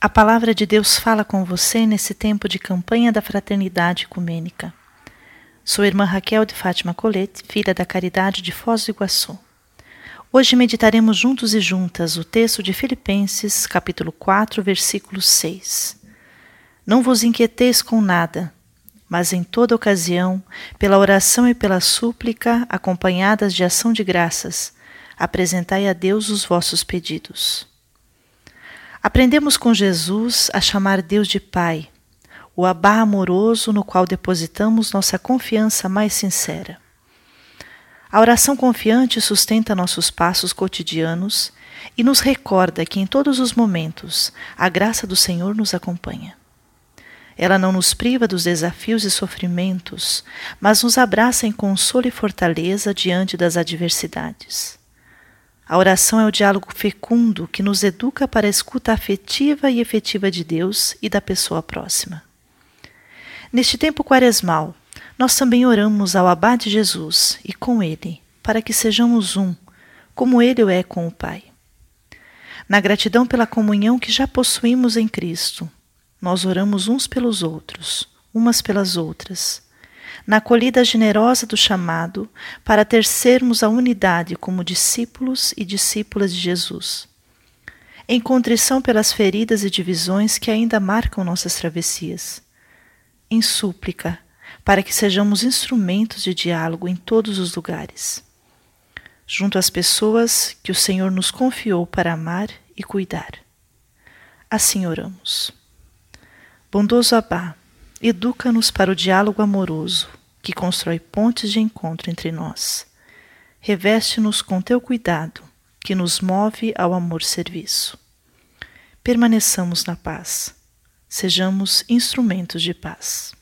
A palavra de Deus fala com você nesse tempo de campanha da fraternidade ecumênica. Sou irmã Raquel de Fátima Colete, filha da Caridade de Foz do Iguaçu. Hoje meditaremos juntos e juntas o texto de Filipenses, capítulo 4, versículo 6. Não vos inquieteis com nada, mas em toda ocasião, pela oração e pela súplica, acompanhadas de ação de graças, apresentai a Deus os vossos pedidos. Aprendemos com Jesus a chamar Deus de Pai, o Abá amoroso no qual depositamos nossa confiança mais sincera. A oração confiante sustenta nossos passos cotidianos e nos recorda que em todos os momentos a graça do Senhor nos acompanha. Ela não nos priva dos desafios e sofrimentos, mas nos abraça em consolo e fortaleza diante das adversidades. A oração é o diálogo fecundo que nos educa para a escuta afetiva e efetiva de Deus e da pessoa próxima. Neste tempo quaresmal, nós também oramos ao Abade Jesus e com ele, para que sejamos um, como ele o é com o Pai. Na gratidão pela comunhão que já possuímos em Cristo, nós oramos uns pelos outros, umas pelas outras na acolhida generosa do chamado para tercermos a unidade como discípulos e discípulas de Jesus. Em contrição pelas feridas e divisões que ainda marcam nossas travessias. Em súplica, para que sejamos instrumentos de diálogo em todos os lugares. Junto às pessoas que o Senhor nos confiou para amar e cuidar. Assim oramos. Bondoso Abá, Educa-nos para o diálogo amoroso que constrói pontes de encontro entre nós. Reveste-nos com teu cuidado, que nos move ao amor-serviço. Permaneçamos na paz. Sejamos instrumentos de paz.